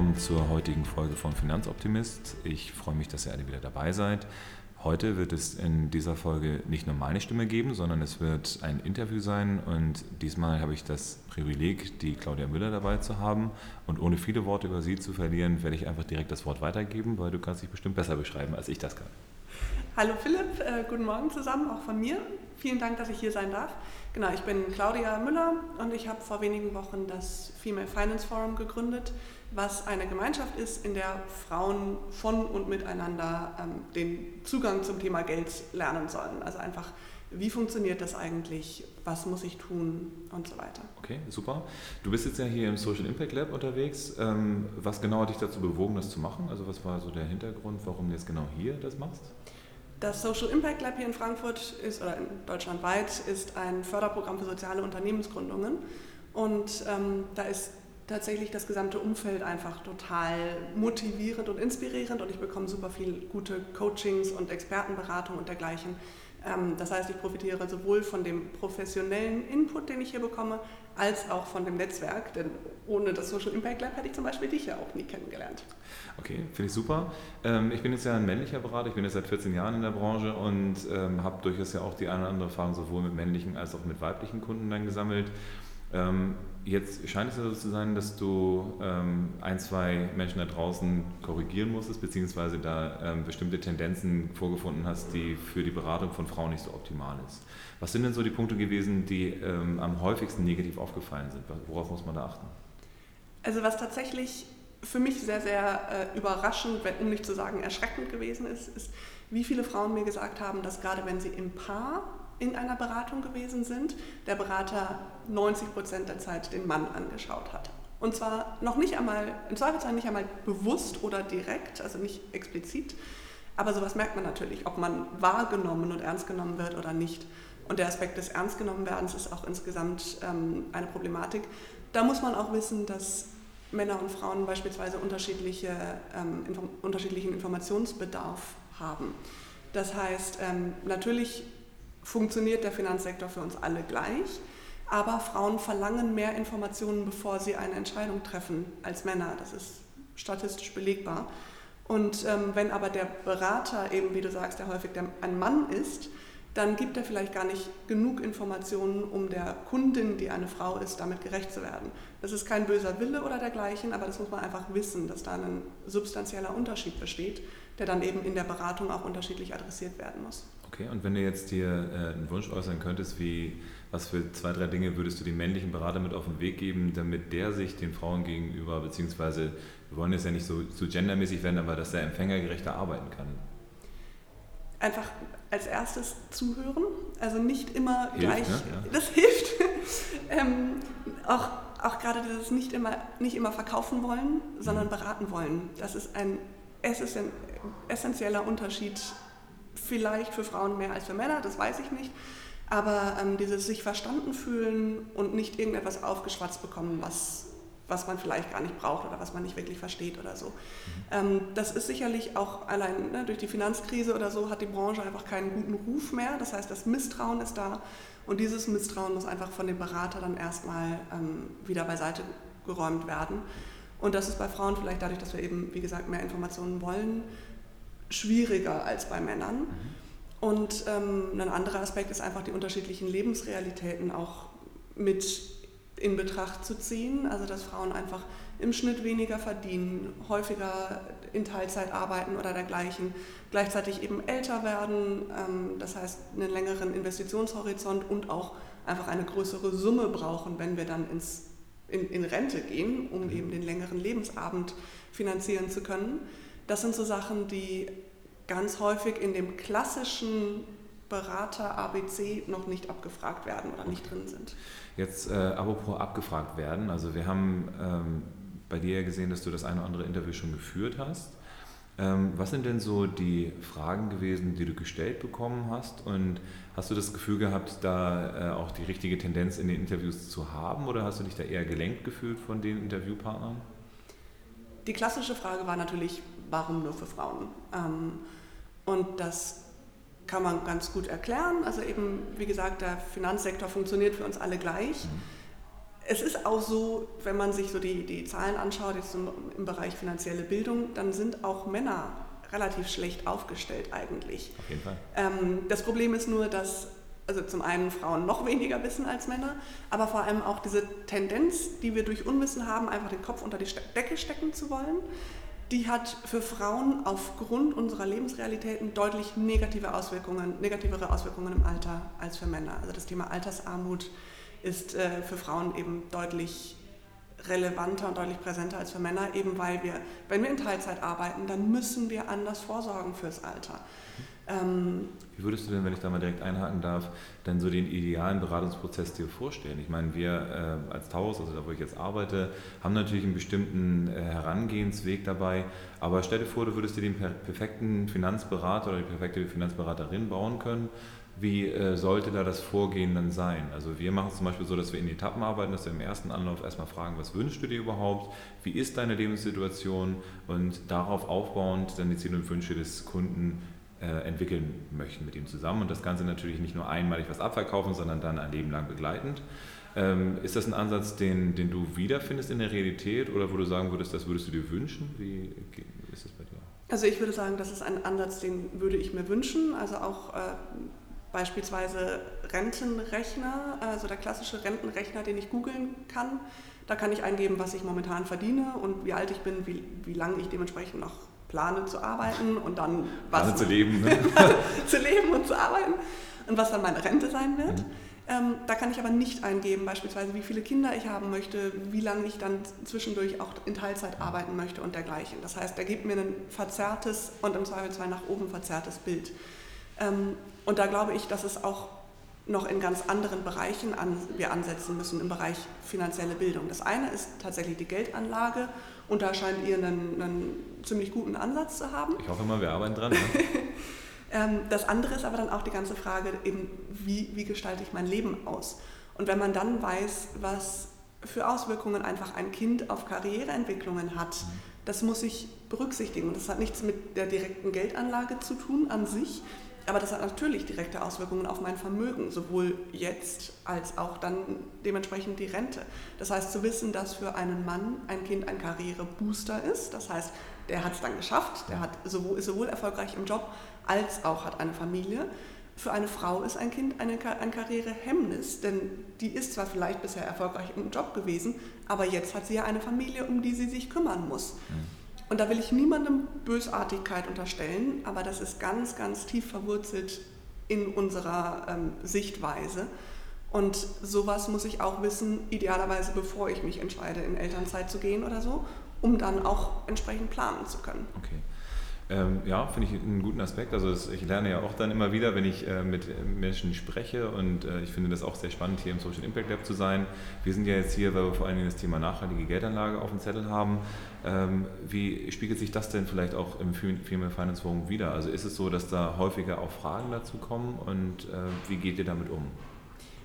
Willkommen zur heutigen Folge von Finanzoptimist. Ich freue mich, dass ihr alle wieder dabei seid. Heute wird es in dieser Folge nicht nur meine Stimme geben, sondern es wird ein Interview sein und diesmal habe ich das Privileg, die Claudia Müller dabei zu haben und ohne viele Worte über sie zu verlieren, werde ich einfach direkt das Wort weitergeben, weil du kannst dich bestimmt besser beschreiben, als ich das kann. Hallo Philipp, äh, guten Morgen zusammen, auch von mir. Vielen Dank, dass ich hier sein darf. Genau, ich bin Claudia Müller und ich habe vor wenigen Wochen das Female Finance Forum gegründet, was eine Gemeinschaft ist, in der Frauen von und miteinander ähm, den Zugang zum Thema Geld lernen sollen. Also einfach, wie funktioniert das eigentlich, was muss ich tun und so weiter. Okay, super. Du bist jetzt ja hier im Social Impact Lab unterwegs. Ähm, was genau hat dich dazu bewogen, das zu machen? Also was war so der Hintergrund, warum du jetzt genau hier das machst? Das Social Impact Lab hier in Frankfurt ist oder in deutschlandweit ist ein Förderprogramm für soziale Unternehmensgründungen und ähm, da ist tatsächlich das gesamte Umfeld einfach total motivierend und inspirierend und ich bekomme super viel gute Coachings und Expertenberatung und dergleichen. Ähm, das heißt, ich profitiere sowohl von dem professionellen Input, den ich hier bekomme, als auch von dem Netzwerk, denn ohne das Social Impact Lab hätte ich zum Beispiel dich ja auch nie kennengelernt. Okay, finde ich super. Ähm, ich bin jetzt ja ein männlicher Berater, ich bin jetzt seit 14 Jahren in der Branche und ähm, habe durchaus ja auch die eine oder andere Erfahrung sowohl mit männlichen als auch mit weiblichen Kunden dann gesammelt. Jetzt scheint es ja so zu sein, dass du ähm, ein, zwei Menschen da draußen korrigieren musstest, beziehungsweise da ähm, bestimmte Tendenzen vorgefunden hast, die für die Beratung von Frauen nicht so optimal ist. Was sind denn so die Punkte gewesen, die ähm, am häufigsten negativ aufgefallen sind? Worauf muss man da achten? Also was tatsächlich für mich sehr, sehr äh, überraschend, um nicht zu sagen erschreckend gewesen ist, ist, wie viele Frauen mir gesagt haben, dass gerade wenn sie im Paar in einer Beratung gewesen sind, der Berater 90 Prozent der Zeit den Mann angeschaut hat. Und zwar noch nicht einmal, im Zweifelsfall nicht einmal bewusst oder direkt, also nicht explizit, aber sowas merkt man natürlich, ob man wahrgenommen und ernst genommen wird oder nicht. Und der Aspekt des Ernstgenommenwerdens ist auch insgesamt ähm, eine Problematik. Da muss man auch wissen, dass Männer und Frauen beispielsweise unterschiedliche, ähm, inform unterschiedlichen Informationsbedarf haben. Das heißt, ähm, natürlich funktioniert der Finanzsektor für uns alle gleich, aber Frauen verlangen mehr Informationen, bevor sie eine Entscheidung treffen als Männer. Das ist statistisch belegbar. Und ähm, wenn aber der Berater eben, wie du sagst, der häufig der, ein Mann ist, dann gibt er vielleicht gar nicht genug Informationen, um der Kundin, die eine Frau ist, damit gerecht zu werden. Das ist kein böser Wille oder dergleichen, aber das muss man einfach wissen, dass da ein substanzieller Unterschied besteht, der dann eben in der Beratung auch unterschiedlich adressiert werden muss. Okay, und wenn du jetzt dir äh, einen Wunsch äußern könntest, wie, was für zwei, drei Dinge würdest du dem männlichen Berater mit auf den Weg geben, damit der sich den Frauen gegenüber, beziehungsweise wir wollen jetzt ja nicht so, so gendermäßig werden, aber dass der empfängergerechter arbeiten kann? Einfach als erstes zuhören, also nicht immer hilft, gleich, ne? ja. das hilft. ähm, auch, auch gerade das nicht immer, nicht immer verkaufen wollen, sondern mhm. beraten wollen. Das ist ein, es ist ein essentieller Unterschied vielleicht für Frauen mehr als für Männer, das weiß ich nicht. Aber ähm, dieses sich verstanden fühlen und nicht irgendetwas aufgeschwatzt bekommen, was, was man vielleicht gar nicht braucht oder was man nicht wirklich versteht oder so. Mhm. Ähm, das ist sicherlich auch allein ne, durch die Finanzkrise oder so hat die Branche einfach keinen guten Ruf mehr. Das heißt, das Misstrauen ist da und dieses Misstrauen muss einfach von dem Berater dann erstmal ähm, wieder beiseite geräumt werden. Und das ist bei Frauen vielleicht dadurch, dass wir eben, wie gesagt, mehr Informationen wollen, schwieriger als bei Männern. Mhm. Und ähm, ein anderer Aspekt ist einfach die unterschiedlichen Lebensrealitäten auch mit in Betracht zu ziehen. Also dass Frauen einfach im Schnitt weniger verdienen, häufiger in Teilzeit arbeiten oder dergleichen, gleichzeitig eben älter werden, ähm, das heißt einen längeren Investitionshorizont und auch einfach eine größere Summe brauchen, wenn wir dann ins, in, in Rente gehen, um mhm. eben den längeren Lebensabend finanzieren zu können. Das sind so Sachen, die ganz häufig in dem klassischen Berater ABC noch nicht abgefragt werden oder nicht drin sind. Jetzt äh, apropos abgefragt werden, also wir haben ähm, bei dir gesehen, dass du das eine oder andere Interview schon geführt hast. Ähm, was sind denn so die Fragen gewesen, die du gestellt bekommen hast? Und hast du das Gefühl gehabt, da äh, auch die richtige Tendenz in den Interviews zu haben oder hast du dich da eher gelenkt gefühlt von den Interviewpartnern? Die klassische Frage war natürlich, warum nur für Frauen? Ähm, und das kann man ganz gut erklären. Also eben, wie gesagt, der Finanzsektor funktioniert für uns alle gleich. Mhm. Es ist auch so, wenn man sich so die, die Zahlen anschaut, jetzt im, im Bereich finanzielle Bildung, dann sind auch Männer relativ schlecht aufgestellt eigentlich. Auf jeden Fall. Ähm, das Problem ist nur, dass also zum einen Frauen noch weniger wissen als Männer, aber vor allem auch diese Tendenz, die wir durch Unwissen haben, einfach den Kopf unter die Decke stecken zu wollen, die hat für Frauen aufgrund unserer Lebensrealitäten deutlich negative Auswirkungen, negativere Auswirkungen im Alter als für Männer. Also das Thema Altersarmut ist äh, für Frauen eben deutlich relevanter und deutlich präsenter als für Männer, eben weil wir, wenn wir in Teilzeit arbeiten, dann müssen wir anders vorsorgen fürs Alter. Ähm, Wie würdest du denn, wenn ich da mal direkt einhaken darf, denn so den idealen Beratungsprozess dir vorstellen? Ich meine, wir äh, als Taurus, also da wo ich jetzt arbeite, haben natürlich einen bestimmten äh, Herangehensweg dabei, aber stell dir vor, du würdest dir den per perfekten Finanzberater oder die perfekte Finanzberaterin bauen können wie äh, sollte da das Vorgehen dann sein? Also wir machen es zum Beispiel so, dass wir in Etappen arbeiten, dass wir im ersten Anlauf erstmal fragen, was wünschst du dir überhaupt? Wie ist deine Lebenssituation? Und darauf aufbauend dann die Ziele und Wünsche des Kunden äh, entwickeln möchten mit ihm zusammen. Und das Ganze natürlich nicht nur einmalig was abverkaufen, sondern dann ein Leben lang begleitend. Ähm, ist das ein Ansatz, den, den du wiederfindest in der Realität oder wo du sagen würdest, das würdest du dir wünschen? Wie ist das bei dir? Also ich würde sagen, das ist ein Ansatz, den würde ich mir wünschen. Also auch äh, Beispielsweise Rentenrechner, also der klassische Rentenrechner, den ich googeln kann. Da kann ich eingeben, was ich momentan verdiene und wie alt ich bin, wie, wie lange ich dementsprechend noch plane zu arbeiten und dann was. Plane zu leben. Ne? zu leben und zu arbeiten und was dann meine Rente sein wird. Mhm. Ähm, da kann ich aber nicht eingeben, beispielsweise wie viele Kinder ich haben möchte, wie lange ich dann zwischendurch auch in Teilzeit arbeiten möchte und dergleichen. Das heißt, er gibt mir ein verzerrtes und im Zweifelsfall nach oben verzerrtes Bild. Ähm, und da glaube ich, dass es auch noch in ganz anderen Bereichen an, wir ansetzen müssen, im Bereich finanzielle Bildung. Das eine ist tatsächlich die Geldanlage und da scheint ihr einen, einen ziemlich guten Ansatz zu haben. Ich hoffe mal, wir arbeiten dran. Ne? Ähm, das andere ist aber dann auch die ganze Frage, eben, wie, wie gestalte ich mein Leben aus? Und wenn man dann weiß, was für Auswirkungen einfach ein Kind auf Karriereentwicklungen hat, mhm. das muss ich berücksichtigen. Und das hat nichts mit der direkten Geldanlage zu tun an sich, aber das hat natürlich direkte Auswirkungen auf mein Vermögen, sowohl jetzt als auch dann dementsprechend die Rente. Das heißt, zu wissen, dass für einen Mann ein Kind ein Karrierebooster ist, das heißt, der hat es dann geschafft, der hat sowohl, ist sowohl erfolgreich im Job als auch hat eine Familie. Für eine Frau ist ein Kind eine, ein Karrierehemmnis, denn die ist zwar vielleicht bisher erfolgreich im Job gewesen, aber jetzt hat sie ja eine Familie, um die sie sich kümmern muss. Mhm. Und da will ich niemandem Bösartigkeit unterstellen, aber das ist ganz, ganz tief verwurzelt in unserer ähm, Sichtweise. Und sowas muss ich auch wissen, idealerweise bevor ich mich entscheide, in Elternzeit zu gehen oder so, um dann auch entsprechend planen zu können. Okay. Ähm, ja, finde ich einen guten Aspekt. Also das, ich lerne ja auch dann immer wieder, wenn ich äh, mit Menschen spreche und äh, ich finde das auch sehr spannend, hier im Social Impact Lab zu sein. Wir sind ja jetzt hier, weil wir vor allen Dingen das Thema nachhaltige Geldanlage auf dem Zettel haben. Ähm, wie spiegelt sich das denn vielleicht auch im Female Finance Forum wieder? Also ist es so, dass da häufiger auch Fragen dazu kommen und äh, wie geht ihr damit um?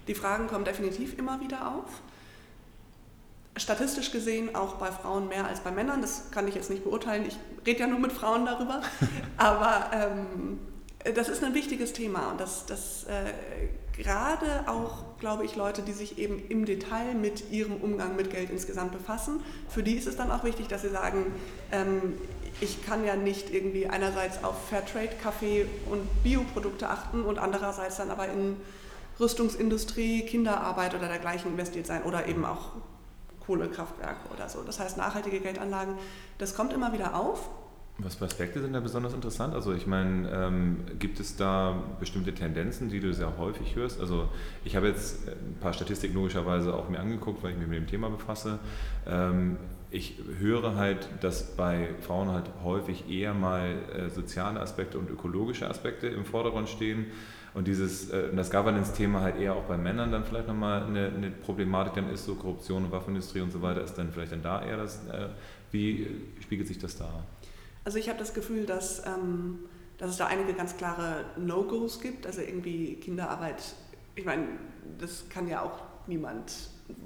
Die Fragen kommen definitiv immer wieder auf statistisch gesehen auch bei Frauen mehr als bei Männern. Das kann ich jetzt nicht beurteilen. Ich rede ja nur mit Frauen darüber. Aber ähm, das ist ein wichtiges Thema und das, das äh, gerade auch, glaube ich, Leute, die sich eben im Detail mit ihrem Umgang mit Geld insgesamt befassen, für die ist es dann auch wichtig, dass sie sagen, ähm, ich kann ja nicht irgendwie einerseits auf Fairtrade, Kaffee und Bioprodukte achten und andererseits dann aber in Rüstungsindustrie, Kinderarbeit oder dergleichen investiert sein oder eben auch Kohlekraftwerke oder so. Das heißt, nachhaltige Geldanlagen, das kommt immer wieder auf. Was für Aspekte sind da besonders interessant? Also ich meine, ähm, gibt es da bestimmte Tendenzen, die du sehr häufig hörst? Also ich habe jetzt ein paar Statistiken logischerweise auch mir angeguckt, weil ich mich mit dem Thema befasse. Ähm, ich höre halt, dass bei Frauen halt häufig eher mal äh, soziale Aspekte und ökologische Aspekte im Vordergrund stehen und dieses, äh, das Governance-Thema halt eher auch bei Männern dann vielleicht nochmal eine, eine Problematik dann ist, so Korruption und Waffenindustrie und so weiter, ist dann vielleicht dann da eher das, äh, wie spiegelt sich das da? Also ich habe das Gefühl, dass, ähm, dass es da einige ganz klare No-Gos gibt, also irgendwie Kinderarbeit, ich meine, das kann ja auch niemand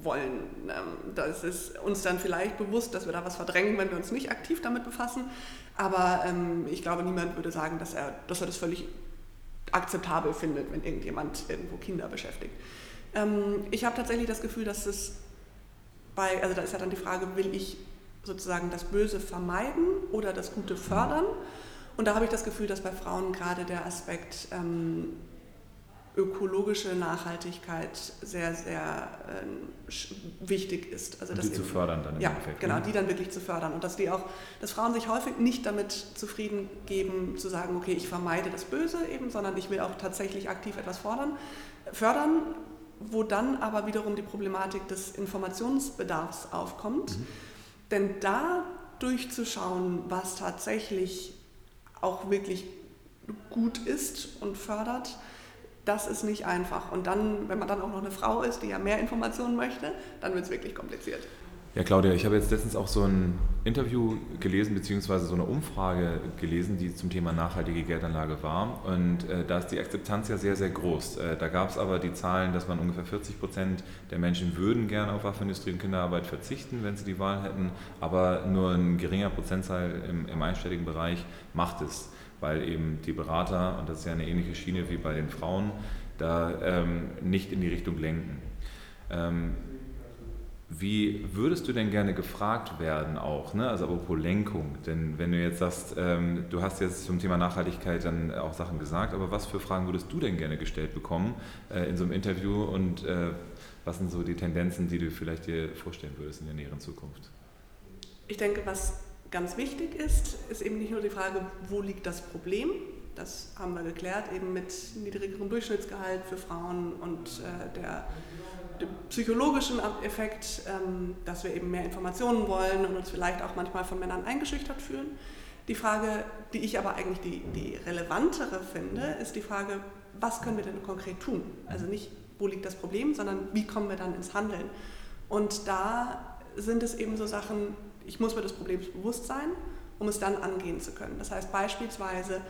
wollen. Ähm, das ist uns dann vielleicht bewusst, dass wir da was verdrängen, wenn wir uns nicht aktiv damit befassen. Aber ähm, ich glaube, niemand würde sagen, dass er, dass er das völlig akzeptabel findet, wenn irgendjemand irgendwo Kinder beschäftigt. Ähm, ich habe tatsächlich das Gefühl, dass es bei, also da ist ja dann die Frage, will ich sozusagen das Böse vermeiden oder das Gute fördern? Und da habe ich das Gefühl, dass bei Frauen gerade der Aspekt ähm, ökologische Nachhaltigkeit sehr, sehr äh, wichtig ist. Also und die zu fördern dann im ja, Endeffekt. Genau, ne? die dann wirklich zu fördern. Und dass die auch, dass Frauen sich häufig nicht damit zufrieden geben, zu sagen, okay, ich vermeide das Böse eben, sondern ich will auch tatsächlich aktiv etwas fordern, fördern, wo dann aber wiederum die Problematik des Informationsbedarfs aufkommt. Mhm. Denn da durchzuschauen, was tatsächlich auch wirklich gut ist und fördert, das ist nicht einfach. Und dann, wenn man dann auch noch eine Frau ist, die ja mehr Informationen möchte, dann wird es wirklich kompliziert. Ja, Claudia, ich habe jetzt letztens auch so ein Interview gelesen, beziehungsweise so eine Umfrage gelesen, die zum Thema nachhaltige Geldanlage war. Und äh, da ist die Akzeptanz ja sehr, sehr groß. Äh, da gab es aber die Zahlen, dass man ungefähr 40 Prozent der Menschen würden gerne auf Waffenindustrie und Kinderarbeit verzichten, wenn sie die Wahl hätten. Aber nur ein geringer Prozentzahl im, im einstelligen Bereich macht es weil eben die Berater, und das ist ja eine ähnliche Schiene wie bei den Frauen, da ähm, nicht in die Richtung lenken. Ähm, wie würdest du denn gerne gefragt werden auch, ne? also apropos Lenkung, denn wenn du jetzt sagst, ähm, du hast jetzt zum Thema Nachhaltigkeit dann auch Sachen gesagt, aber was für Fragen würdest du denn gerne gestellt bekommen äh, in so einem Interview und äh, was sind so die Tendenzen, die du vielleicht dir vorstellen würdest in der näheren Zukunft? Ich denke, was ganz wichtig ist, ist eben nicht nur die Frage, wo liegt das Problem, das haben wir geklärt, eben mit niedrigerem Durchschnittsgehalt für Frauen und äh, der, dem psychologischen Effekt, ähm, dass wir eben mehr Informationen wollen und uns vielleicht auch manchmal von Männern eingeschüchtert fühlen. Die Frage, die ich aber eigentlich die, die relevantere finde, ist die Frage, was können wir denn konkret tun? Also nicht, wo liegt das Problem, sondern wie kommen wir dann ins Handeln? Und da sind es eben so Sachen, ich muss mir des Problems bewusst sein, um es dann angehen zu können. Das heißt beispielsweise,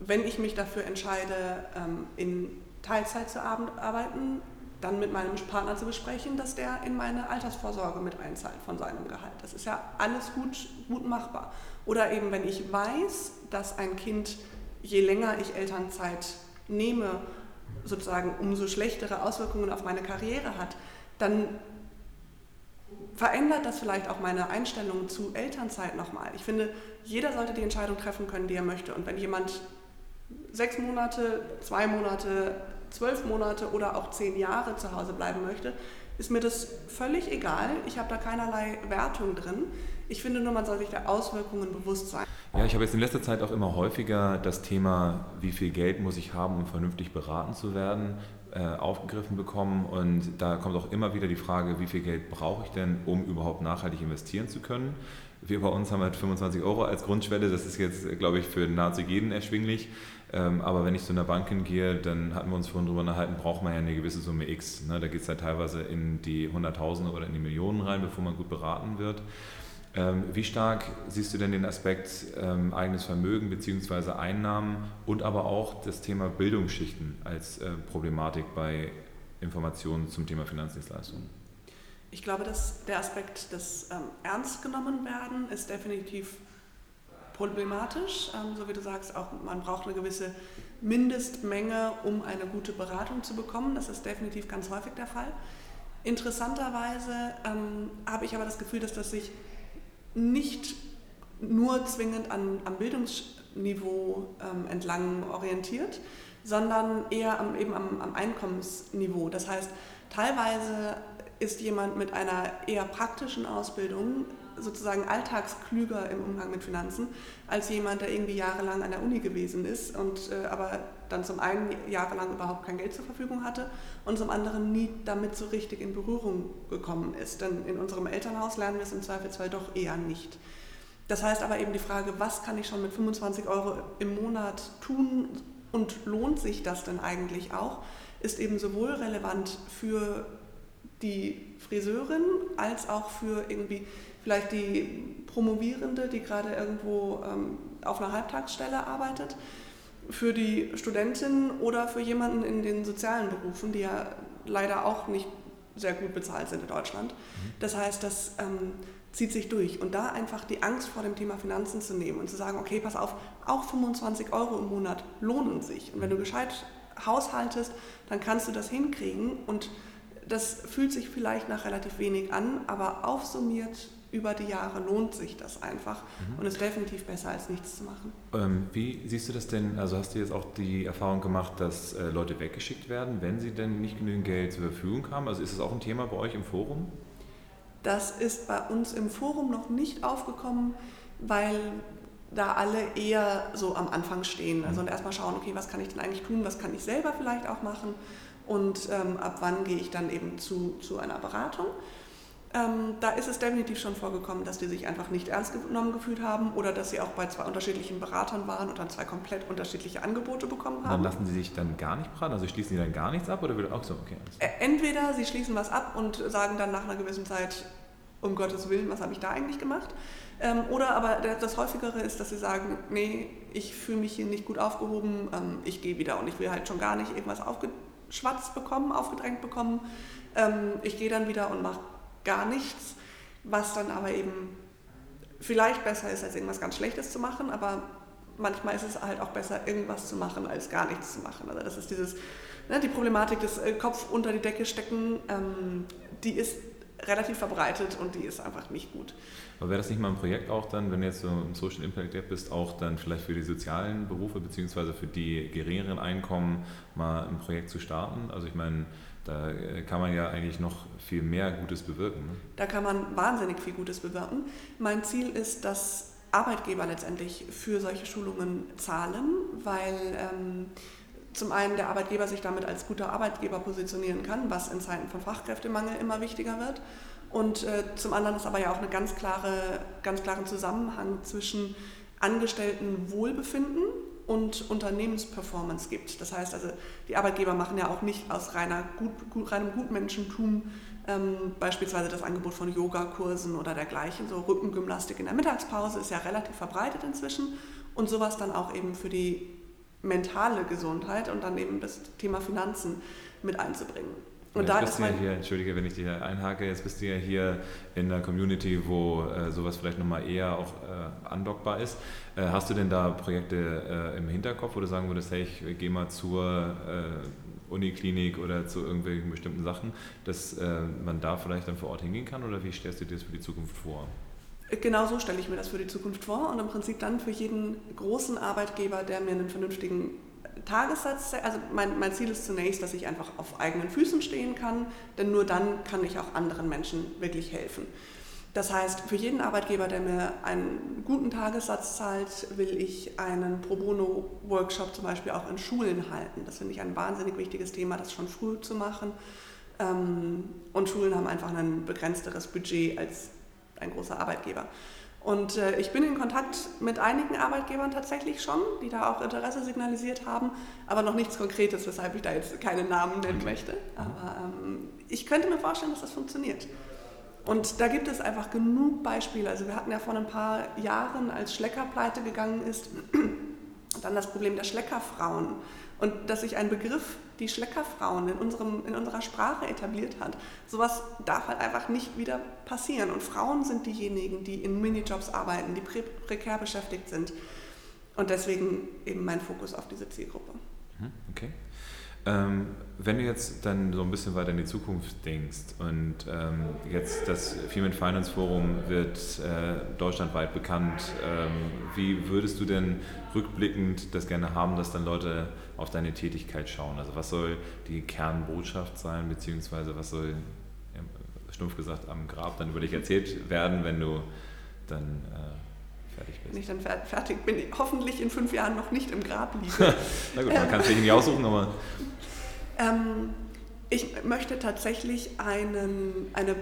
wenn ich mich dafür entscheide, ähm, in Teilzeit zu arbeiten, dann mit meinem Partner zu besprechen, dass der in meine Altersvorsorge mit einzahlt von seinem Gehalt. Das ist ja alles gut, gut machbar. Oder eben, wenn ich weiß, dass ein Kind, je länger ich Elternzeit nehme, sozusagen umso schlechtere Auswirkungen auf meine Karriere hat, dann verändert das vielleicht auch meine Einstellung zu Elternzeit nochmal. Ich finde, jeder sollte die Entscheidung treffen können, die er möchte. Und wenn jemand sechs Monate, zwei Monate, zwölf Monate oder auch zehn Jahre zu Hause bleiben möchte, ist mir das völlig egal. Ich habe da keinerlei Wertung drin. Ich finde nur, man soll sich der Auswirkungen bewusst sein. Ja, ich habe jetzt in letzter Zeit auch immer häufiger das Thema, wie viel Geld muss ich haben, um vernünftig beraten zu werden, aufgegriffen bekommen. Und da kommt auch immer wieder die Frage, wie viel Geld brauche ich denn, um überhaupt nachhaltig investieren zu können. Wir bei uns haben halt 25 Euro als Grundschwelle. Das ist jetzt, glaube ich, für nahezu jeden erschwinglich. Ähm, aber wenn ich zu einer Bank hingehe, dann hatten wir uns vorhin darüber unterhalten, braucht man ja eine gewisse Summe X. Ne? Da geht es halt teilweise in die Hunderttausende oder in die Millionen rein, bevor man gut beraten wird. Ähm, wie stark siehst du denn den Aspekt ähm, eigenes Vermögen bzw. Einnahmen und aber auch das Thema Bildungsschichten als äh, Problematik bei Informationen zum Thema Finanzdienstleistungen? Ich glaube, dass der Aspekt des ähm, Ernst genommen werden ist definitiv problematisch. Ähm, so wie du sagst, auch man braucht eine gewisse Mindestmenge, um eine gute Beratung zu bekommen. Das ist definitiv ganz häufig der Fall. Interessanterweise ähm, habe ich aber das Gefühl, dass das sich nicht nur zwingend an, am Bildungsniveau ähm, entlang orientiert, sondern eher am, eben am, am Einkommensniveau. Das heißt, teilweise ist jemand mit einer eher praktischen Ausbildung sozusagen alltagsklüger im Umgang mit Finanzen als jemand, der irgendwie jahrelang an der Uni gewesen ist und äh, aber dann zum einen jahrelang überhaupt kein Geld zur Verfügung hatte und zum anderen nie damit so richtig in Berührung gekommen ist. Denn in unserem Elternhaus lernen wir es im Zweifelsfall doch eher nicht. Das heißt aber eben die Frage, was kann ich schon mit 25 Euro im Monat tun und lohnt sich das denn eigentlich auch, ist eben sowohl relevant für die Friseurin als auch für irgendwie vielleicht die Promovierende, die gerade irgendwo ähm, auf einer Halbtagsstelle arbeitet für die Studentin oder für jemanden in den sozialen Berufen, die ja leider auch nicht sehr gut bezahlt sind in Deutschland. Mhm. Das heißt, das ähm, zieht sich durch. Und da einfach die Angst vor dem Thema Finanzen zu nehmen und zu sagen, okay, pass auf, auch 25 Euro im Monat lohnen sich. Und wenn du gescheit haushaltest, dann kannst du das hinkriegen und das fühlt sich vielleicht nach relativ wenig an, aber aufsummiert über die Jahre lohnt sich das einfach mhm. und ist definitiv besser als nichts zu machen. Ähm, wie siehst du das denn? Also hast du jetzt auch die Erfahrung gemacht, dass äh, Leute weggeschickt werden, wenn sie denn nicht genügend Geld zur Verfügung haben? Also ist das auch ein Thema bei euch im Forum? Das ist bei uns im Forum noch nicht aufgekommen, weil da alle eher so am Anfang stehen. Also und erstmal schauen, okay, was kann ich denn eigentlich tun, was kann ich selber vielleicht auch machen und ähm, ab wann gehe ich dann eben zu, zu einer Beratung. Ähm, da ist es definitiv schon vorgekommen, dass die sich einfach nicht ernst genommen gefühlt haben oder dass sie auch bei zwei unterschiedlichen Beratern waren und dann zwei komplett unterschiedliche Angebote bekommen haben. Dann lassen sie sich dann gar nicht beraten? Also schließen sie dann gar nichts ab oder wird auch so, okay. Entweder sie schließen was ab und sagen dann nach einer gewissen Zeit, um Gottes Willen, was habe ich da eigentlich gemacht? Ähm, oder aber das häufigere ist, dass sie sagen, nee, ich fühle mich hier nicht gut aufgehoben, ähm, ich gehe wieder und ich will halt schon gar nicht irgendwas aufgeschwatzt bekommen, aufgedrängt bekommen. Ähm, ich gehe dann wieder und mache gar nichts, was dann aber eben vielleicht besser ist, als irgendwas ganz Schlechtes zu machen, aber manchmal ist es halt auch besser, irgendwas zu machen, als gar nichts zu machen. Also das ist dieses, ne, die Problematik des äh, Kopf unter die Decke stecken, ähm, die ist relativ verbreitet und die ist einfach nicht gut. Aber wäre das nicht mal ein Projekt auch dann, wenn du jetzt so im Social Impact Lab bist, auch dann vielleicht für die sozialen Berufe beziehungsweise für die geringeren Einkommen mal ein Projekt zu starten? Also ich meine, da äh, kann man ja eigentlich noch viel mehr Gutes bewirken. Ne? Da kann man wahnsinnig viel Gutes bewirken. Mein Ziel ist, dass Arbeitgeber letztendlich für solche Schulungen zahlen, weil ähm, zum einen der Arbeitgeber sich damit als guter Arbeitgeber positionieren kann, was in Zeiten von Fachkräftemangel immer wichtiger wird. Und äh, zum anderen ist aber ja auch ein ganz, klare, ganz klaren Zusammenhang zwischen Angestellten Wohlbefinden und Unternehmensperformance gibt. Das heißt also, die Arbeitgeber machen ja auch nicht aus reiner gut, gut, reinem Gutmenschentum ähm, beispielsweise das Angebot von Yogakursen oder dergleichen. So Rückengymnastik in der Mittagspause ist ja relativ verbreitet inzwischen und sowas dann auch eben für die mentale Gesundheit und dann eben das Thema Finanzen mit einzubringen. Und da bist du ja hier, entschuldige, wenn ich dich einhake, jetzt bist du ja hier in einer Community, wo äh, sowas vielleicht nochmal eher auch äh, andockbar ist. Äh, hast du denn da Projekte äh, im Hinterkopf, wo du sagen würdest, hey, ich gehe mal zur äh, Uniklinik oder zu irgendwelchen bestimmten Sachen, dass äh, man da vielleicht dann vor Ort hingehen kann oder wie stellst du dir das für die Zukunft vor? Genau so stelle ich mir das für die Zukunft vor und im Prinzip dann für jeden großen Arbeitgeber, der mir einen vernünftigen Tagessatz, also mein, mein Ziel ist zunächst, dass ich einfach auf eigenen Füßen stehen kann, denn nur dann kann ich auch anderen Menschen wirklich helfen. Das heißt, für jeden Arbeitgeber, der mir einen guten Tagessatz zahlt, will ich einen Pro Bono-Workshop zum Beispiel auch in Schulen halten. Das finde ich ein wahnsinnig wichtiges Thema, das schon früh zu machen. Ähm, und Schulen haben einfach ein begrenzteres Budget als ein großer Arbeitgeber. Und äh, ich bin in Kontakt mit einigen Arbeitgebern tatsächlich schon, die da auch Interesse signalisiert haben, aber noch nichts Konkretes, weshalb ich da jetzt keine Namen nennen möchte. Aber ähm, ich könnte mir vorstellen, dass das funktioniert. Und da gibt es einfach genug Beispiele. Also wir hatten ja vor ein paar Jahren, als Schlecker pleite gegangen ist, dann das Problem der Schleckerfrauen. Und dass sich ein Begriff, die Schleckerfrauen, in, unserem, in unserer Sprache etabliert hat. Sowas darf halt einfach nicht wieder passieren. Und Frauen sind diejenigen, die in Minijobs arbeiten, die pre prekär beschäftigt sind. Und deswegen eben mein Fokus auf diese Zielgruppe. Mhm, okay. Ähm, wenn du jetzt dann so ein bisschen weiter in die Zukunft denkst und ähm, jetzt das Female Finance Forum wird äh, deutschlandweit bekannt, ähm, wie würdest du denn rückblickend das gerne haben, dass dann Leute auf deine Tätigkeit schauen? Also was soll die Kernbotschaft sein, beziehungsweise was soll, stumpf gesagt, am Grab dann über dich erzählt werden, wenn du dann... Äh, fertig bist. Wenn ich dann fertig bin, hoffentlich in fünf Jahren noch nicht im Grab liege. Na gut, man kann es sich nicht aussuchen, aber. Ähm, ich möchte tatsächlich einen, eine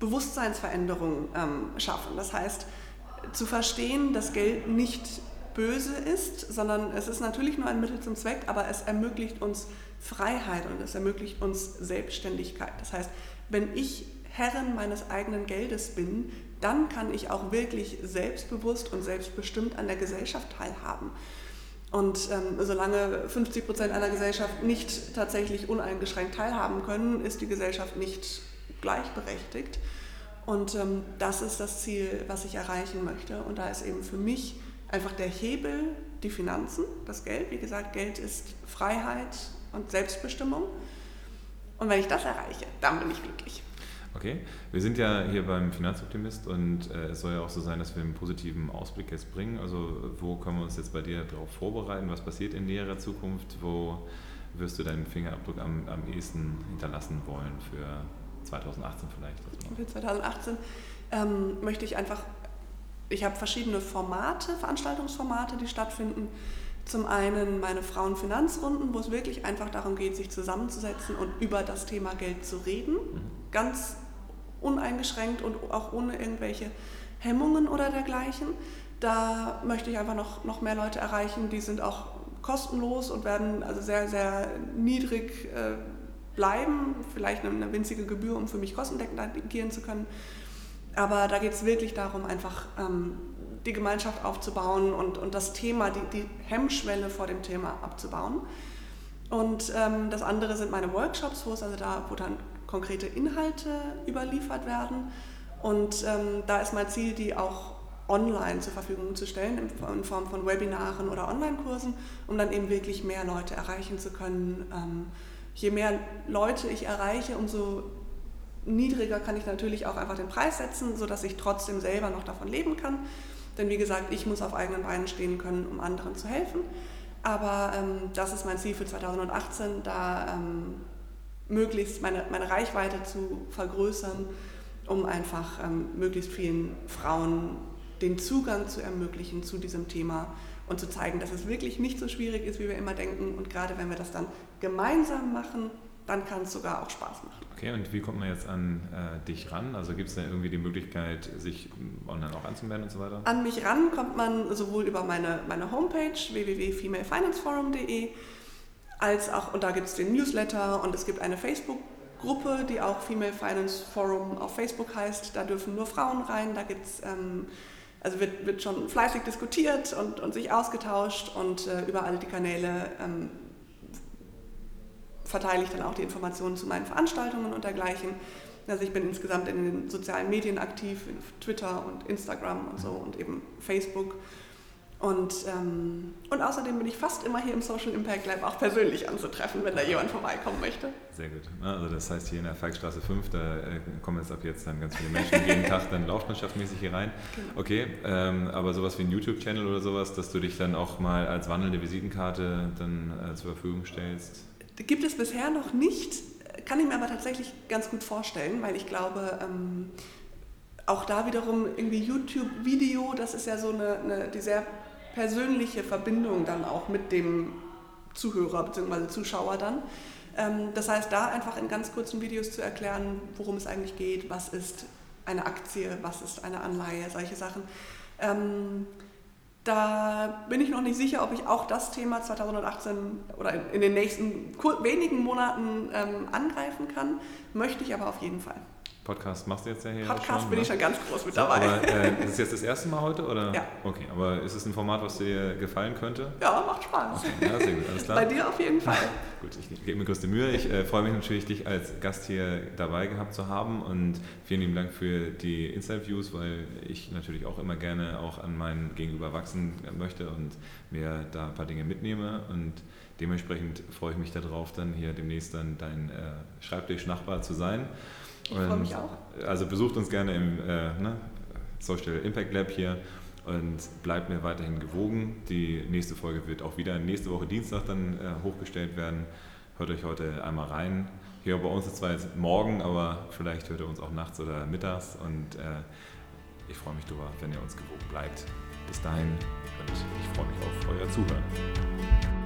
Bewusstseinsveränderung ähm, schaffen. Das heißt, zu verstehen, dass Geld nicht böse ist, sondern es ist natürlich nur ein Mittel zum Zweck, aber es ermöglicht uns Freiheit und es ermöglicht uns Selbstständigkeit. Das heißt, wenn ich Herrin meines eigenen Geldes bin, dann kann ich auch wirklich selbstbewusst und selbstbestimmt an der Gesellschaft teilhaben. Und ähm, solange 50 Prozent einer Gesellschaft nicht tatsächlich uneingeschränkt teilhaben können, ist die Gesellschaft nicht gleichberechtigt. Und ähm, das ist das Ziel, was ich erreichen möchte. Und da ist eben für mich einfach der Hebel die Finanzen, das Geld. Wie gesagt, Geld ist Freiheit und Selbstbestimmung. Und wenn ich das erreiche, dann bin ich glücklich. Okay, wir sind ja hier beim Finanzoptimist und äh, es soll ja auch so sein, dass wir einen positiven Ausblick jetzt bringen. Also wo können wir uns jetzt bei dir darauf vorbereiten? Was passiert in näherer Zukunft? Wo wirst du deinen Fingerabdruck am, am ehesten hinterlassen wollen für 2018 vielleicht? Für 2018 ähm, möchte ich einfach, ich habe verschiedene Formate, Veranstaltungsformate, die stattfinden. Zum einen meine Frauenfinanzrunden, wo es wirklich einfach darum geht, sich zusammenzusetzen und über das Thema Geld zu reden. Mhm. Ganz uneingeschränkt und auch ohne irgendwelche Hemmungen oder dergleichen. Da möchte ich einfach noch, noch mehr Leute erreichen. Die sind auch kostenlos und werden also sehr, sehr niedrig äh, bleiben. Vielleicht eine, eine, winzige Gebühr, um für mich kostendeckend agieren zu können. Aber da geht es wirklich darum, einfach ähm, die Gemeinschaft aufzubauen und, und das Thema, die, die Hemmschwelle vor dem Thema abzubauen. Und ähm, das andere sind meine Workshops, wo es also da, wo dann konkrete Inhalte überliefert werden. Und ähm, da ist mein Ziel, die auch online zur Verfügung zu stellen, in Form von Webinaren oder Online-Kursen, um dann eben wirklich mehr Leute erreichen zu können. Ähm, je mehr Leute ich erreiche, umso niedriger kann ich natürlich auch einfach den Preis setzen, sodass ich trotzdem selber noch davon leben kann. Denn wie gesagt, ich muss auf eigenen Beinen stehen können, um anderen zu helfen. Aber ähm, das ist mein Ziel für 2018, da ähm, möglichst meine, meine Reichweite zu vergrößern, um einfach ähm, möglichst vielen Frauen den Zugang zu ermöglichen zu diesem Thema und zu zeigen, dass es wirklich nicht so schwierig ist, wie wir immer denken. Und gerade wenn wir das dann gemeinsam machen, dann kann es sogar auch Spaß machen. Okay, und wie kommt man jetzt an äh, dich ran? Also gibt es da irgendwie die Möglichkeit, sich online auch anzumelden und so weiter? An mich ran kommt man sowohl über meine, meine Homepage www.femalefinanceforum.de als auch, und da gibt es den Newsletter und es gibt eine Facebook-Gruppe, die auch Female Finance Forum auf Facebook heißt. Da dürfen nur Frauen rein, da gibt es... Ähm, also wird, wird schon fleißig diskutiert und, und sich ausgetauscht und äh, über alle die Kanäle ähm, verteile ich dann auch die Informationen zu meinen Veranstaltungen und dergleichen. Also ich bin insgesamt in den sozialen Medien aktiv, in Twitter und Instagram und so und eben Facebook. Und, ähm, und außerdem bin ich fast immer hier im Social Impact Lab auch persönlich anzutreffen, wenn da jemand vorbeikommen möchte. Sehr gut. Also das heißt hier in der Falkstraße 5, da äh, kommen jetzt ab jetzt dann ganz viele Menschen jeden Tag dann laufmannschaftsmäßig hier rein. Genau. Okay, ähm, aber sowas wie ein YouTube-Channel oder sowas, dass du dich dann auch mal als wandelnde Visitenkarte dann äh, zur Verfügung stellst? Gibt es bisher noch nicht, kann ich mir aber tatsächlich ganz gut vorstellen, weil ich glaube, ähm, auch da wiederum irgendwie YouTube-Video, das ist ja so eine, eine, die sehr persönliche Verbindung dann auch mit dem Zuhörer bzw. Zuschauer dann. Ähm, das heißt, da einfach in ganz kurzen Videos zu erklären, worum es eigentlich geht, was ist eine Aktie, was ist eine Anleihe, solche Sachen. Ähm, da bin ich noch nicht sicher, ob ich auch das Thema 2018 oder in den nächsten wenigen Monaten ähm, angreifen kann. Möchte ich aber auf jeden Fall. Podcast machst du jetzt ja hier Podcast schon, bin ne? ich schon ganz groß mit dabei. Aber äh, ist es jetzt das erste Mal heute? Oder? Ja. Okay, aber ist es ein Format, was dir gefallen könnte? Ja, macht Spaß. Okay, ja, sehr gut, alles klar. Bei dir auf jeden Fall. gut, ich gebe mir größte Mühe. Ich äh, freue mich natürlich, dich als Gast hier dabei gehabt zu haben und vielen lieben Dank für die Interviews, weil ich natürlich auch immer gerne auch an meinen Gegenüber wachsen möchte und mir da ein paar Dinge mitnehme und dementsprechend freue ich mich darauf, dann hier demnächst dann dein äh, Schreibtischnachbar zu sein. Ich freue mich auch. Also besucht uns gerne im äh, ne, Social Impact Lab hier und bleibt mir weiterhin gewogen. Die nächste Folge wird auch wieder nächste Woche Dienstag dann äh, hochgestellt werden. Hört euch heute einmal rein. Hier bei uns ist zwar jetzt morgen, aber vielleicht hört ihr uns auch nachts oder mittags und äh, ich freue mich darüber, wenn ihr uns gewogen bleibt. Bis dahin und ich freue mich auf euer Zuhören.